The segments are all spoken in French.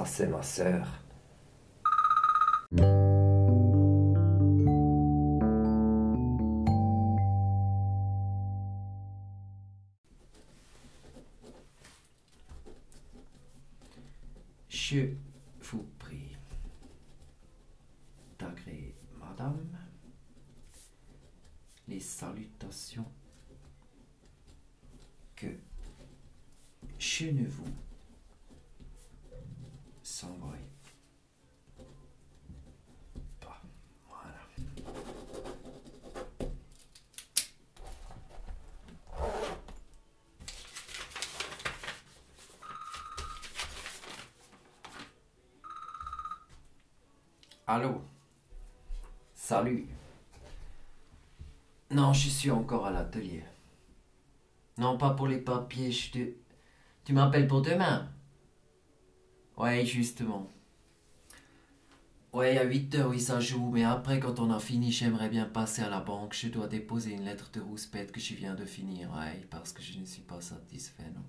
Ma. Je vous prie d'agréer, madame, les salutations que je ne vous Allô? Salut. Non, je suis encore à l'atelier. Non, pas pour les papiers, je te... Tu m'appelles pour demain? Ouais, justement. Ouais, à 8 heures, oui, ça joue, mais après, quand on a fini, j'aimerais bien passer à la banque. Je dois déposer une lettre de rouspette que je viens de finir, ouais, parce que je ne suis pas satisfait, non.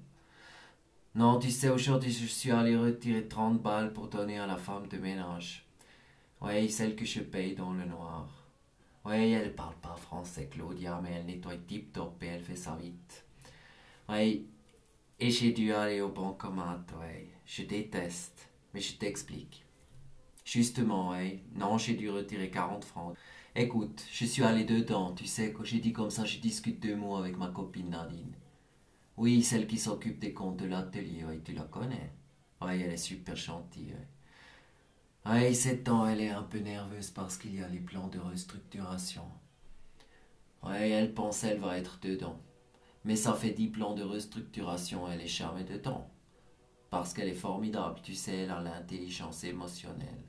Non, tu sais, aujourd'hui, je suis allé retirer 30 balles pour donner à la femme de ménage. Ouais, celle que je paye dans le noir. Ouais, elle parle pas français, Claudia, mais elle nettoie tip-top et elle fait ça vite. Ouais, et j'ai dû aller au bancomat, ouais. Je déteste, mais je t'explique. Justement, ouais. Non, j'ai dû retirer 40 francs. Écoute, je suis allé dedans, tu sais, quand j'ai dit comme ça, je discute deux mots avec ma copine Nadine. Oui, celle qui s'occupe des comptes de l'atelier, ouais, tu la connais. Ouais, elle est super gentille, ouais. Ouais, ces temps, elle est un peu nerveuse parce qu'il y a les plans de restructuration. Ouais, elle pense elle va être dedans. Mais ça fait dix plans de restructuration, elle est charmée dedans. Parce qu'elle est formidable, tu sais, elle a l'intelligence émotionnelle.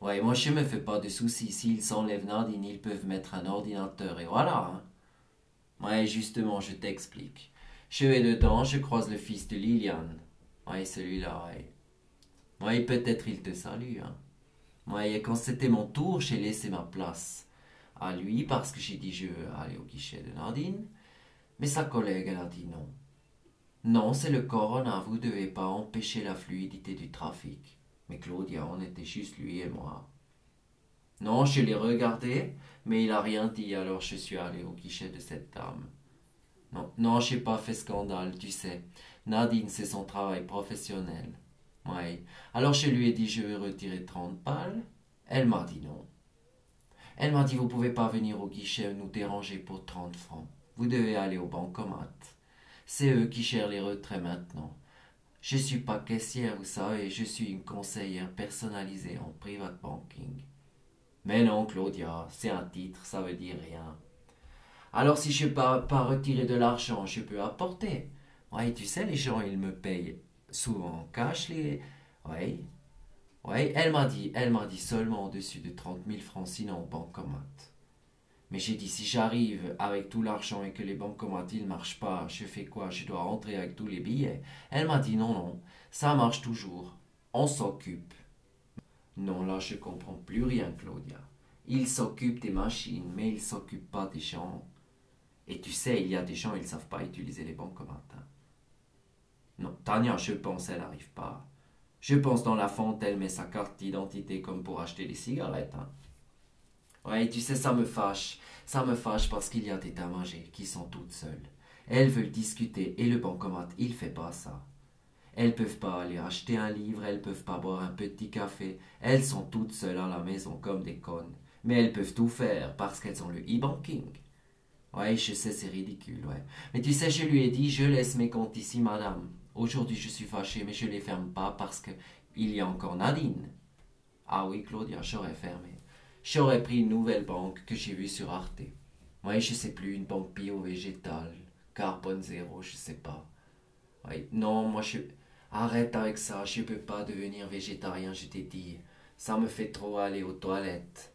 Ouais, moi je me fais pas de soucis. S'ils s'enlèvent Nadine, ils peuvent mettre un ordinateur et voilà. Hein. Ouais, justement, je t'explique. Je vais dedans, je croise le fils de Liliane. Ouais, celui-là, ouais. Ouais, peut-être il te salue, hein. Ouais, quand c'était mon tour, j'ai laissé ma place à lui parce que j'ai dit je veux aller au guichet de Nadine. Mais sa collègue, elle a dit non. Non, c'est le corona, vous devez pas empêcher la fluidité du trafic. Mais Claudia, on était juste lui et moi. Non, je l'ai regardé, mais il a rien dit, alors je suis allé au guichet de cette dame. Non, non, j'ai pas fait scandale, tu sais. Nadine, c'est son travail professionnel. Ouais. Alors je lui ai dit je vais retirer 30 balles. Elle m'a dit non. Elle m'a dit vous pouvez pas venir au guichet nous déranger pour 30 francs. Vous devez aller au bancomat. C'est eux qui gèrent les retraits maintenant. Je suis pas caissière, vous savez, je suis une conseillère personnalisée en private banking. Mais non, Claudia, c'est un titre, ça veut dire rien. Alors si je peux pas, pas retirer de l'argent, je peux apporter. Ouais, tu sais, les gens, ils me payent souvent en cash les. Oui. Oui, elle m'a dit, elle m'a dit seulement au-dessus de 30 000 francs, sinon. Mais j'ai dit, si j'arrive avec tout l'argent et que les bancomats ils marchent pas, je fais quoi? Je dois rentrer avec tous les billets. Elle m'a dit, non, non, ça marche toujours. On s'occupe. Non, là, je comprends plus rien, Claudia. Il s'occupe des machines, mais il s'occupe pas des gens. Et tu sais, il y a des gens, ils savent pas utiliser les bancomats. Hein. Non, Tania, je pense, elle n'arrive pas. Je pense dans la fonte, elle met sa carte d'identité comme pour acheter des cigarettes. Hein. Ouais, tu sais, ça me fâche. Ça me fâche parce qu'il y a des dames âgées qui sont toutes seules. Elles veulent discuter et le bancomat, il fait pas ça. Elles peuvent pas aller acheter un livre, elles peuvent pas boire un petit café. Elles sont toutes seules à la maison comme des connes. Mais elles peuvent tout faire parce qu'elles ont le e-banking. Ouais, je sais, c'est ridicule, ouais. Mais tu sais, je lui ai dit, je laisse mes comptes ici, madame. Aujourd'hui, je suis fâché, mais je les ferme pas parce que il y a encore Nadine. Ah oui, Claudia, j'aurais fermé. J'aurais pris une nouvelle banque que j'ai vue sur Arte. Oui, je sais plus, une banque bio-végétale, carbone zéro, je sais pas. Oui, non, moi je... Arrête avec ça, je peux pas devenir végétarien, je t'ai dit. Ça me fait trop aller aux toilettes.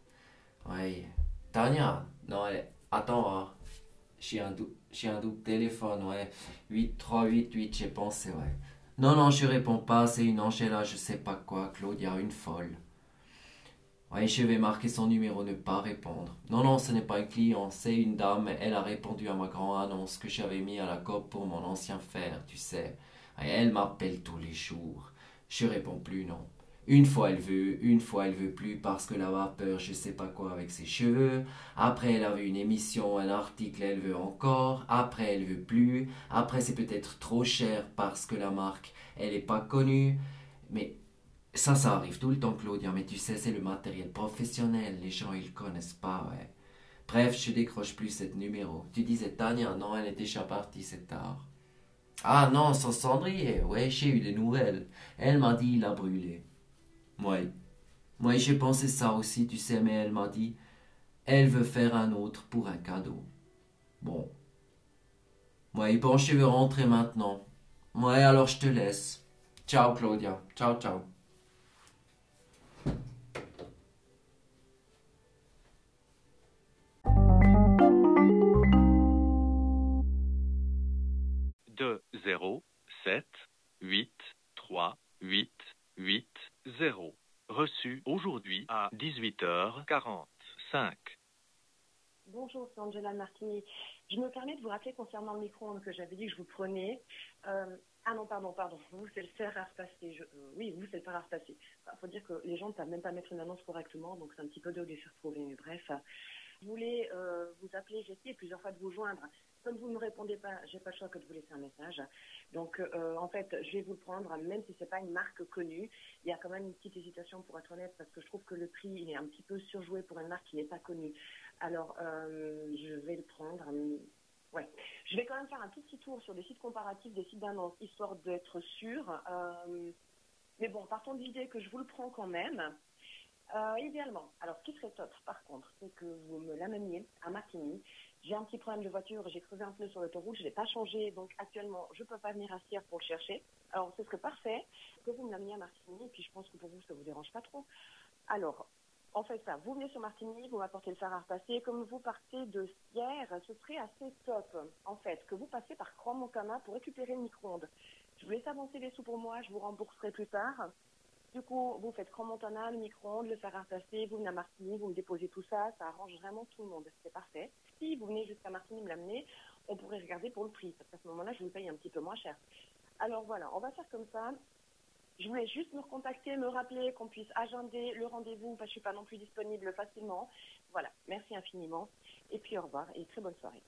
Oui. Tania, non, allez, attends, hein. j'ai un j'ai un double téléphone, ouais. 8388, j'ai pensé, ouais. Non, non, je réponds pas, c'est une Angela, je sais pas quoi, Claudia, une folle. Ouais, je vais marquer son numéro, ne pas répondre. Non, non, ce n'est pas un client, c'est une dame, elle a répondu à ma grande annonce que j'avais mis à la COP pour mon ancien fer, tu sais. Et elle m'appelle tous les jours. Je réponds plus non. Une fois elle veut, une fois elle veut plus parce qu'elle a peur je sais pas quoi avec ses cheveux. Après elle a vu une émission, un article, elle veut encore. Après elle veut plus. Après c'est peut-être trop cher parce que la marque elle est pas connue. Mais ça, ça arrive tout le temps, Claudia. Mais tu sais, c'est le matériel professionnel. Les gens ils connaissent pas, ouais. Bref, je décroche plus cette numéro. Tu disais Tania, non, elle est déjà partie, c'est tard. Ah non, sans cendrier, ouais, j'ai eu des nouvelles. Elle m'a dit il a brûlé. Oui. Moi, j'ai pensé ça aussi, tu sais, mais elle m'a dit, elle veut faire un autre pour un cadeau. Bon. Oui, bon, je veux rentrer maintenant. Ouais, alors je te laisse. Ciao, Claudia. Ciao, ciao. 8 0. Reçu aujourd'hui à 18h45. Bonjour, c'est Angela Martini. Je me permets de vous rappeler concernant le micro-ondes que j'avais dit que je vous prenais. Euh, ah non, pardon, pardon. Vous, c'est le fer à repasser. Euh, oui, vous, c'est le fer à repasser. Il faut dire que les gens ne savent même pas mettre une annonce correctement, donc c'est un petit peu de les faire trouver. Mais bref, euh, je voulais vous appeler, j'ai essayé plusieurs fois de vous joindre. Comme vous ne me répondez pas, j'ai pas le choix que de vous laisser un message. Donc, euh, en fait, je vais vous le prendre, même si c'est pas une marque connue. Il y a quand même une petite hésitation, pour être honnête, parce que je trouve que le prix est un petit peu surjoué pour une marque qui n'est pas connue. Alors, euh, je vais le prendre. Ouais. Je vais quand même faire un tout petit tour sur des sites comparatifs, des sites d'annonces, histoire d'être sûr. mais bon, partons de l'idée que je vous le prends quand même. Euh, idéalement. Alors, ce qui serait top, par contre, c'est que vous me l'ameniez à Martigny. J'ai un petit problème de voiture, j'ai creusé un pneu sur l'autoroute, je ne l'ai pas changé, donc actuellement, je ne peux pas venir à Sierre pour le chercher. Alors, ce serait parfait que vous me l'ameniez à Martigny, puis je pense que pour vous, ça ne vous dérange pas trop. Alors, on fait ça. Vous venez sur Martigny, vous m'apportez le fer à repasser. Comme vous partez de Sierre, ce serait assez top, en fait, que vous passez par Croix-Montana pour récupérer le micro-ondes. Je vous laisse avancer les sous pour moi, je vous rembourserai plus tard. Du coup, vous faites Grand-Montana, le micro-ondes, le fer à repasser, vous venez à Martigny, vous me déposez tout ça, ça arrange vraiment tout le monde, c'est parfait. Si vous venez jusqu'à Martigny me l'amener, on pourrait regarder pour le prix, parce qu'à ce moment-là, je vous paye un petit peu moins cher. Alors voilà, on va faire comme ça. Je voulais juste me recontacter, me rappeler qu'on puisse agender le rendez-vous, parce que je suis pas non plus disponible facilement. Voilà, merci infiniment. Et puis au revoir et très bonne soirée.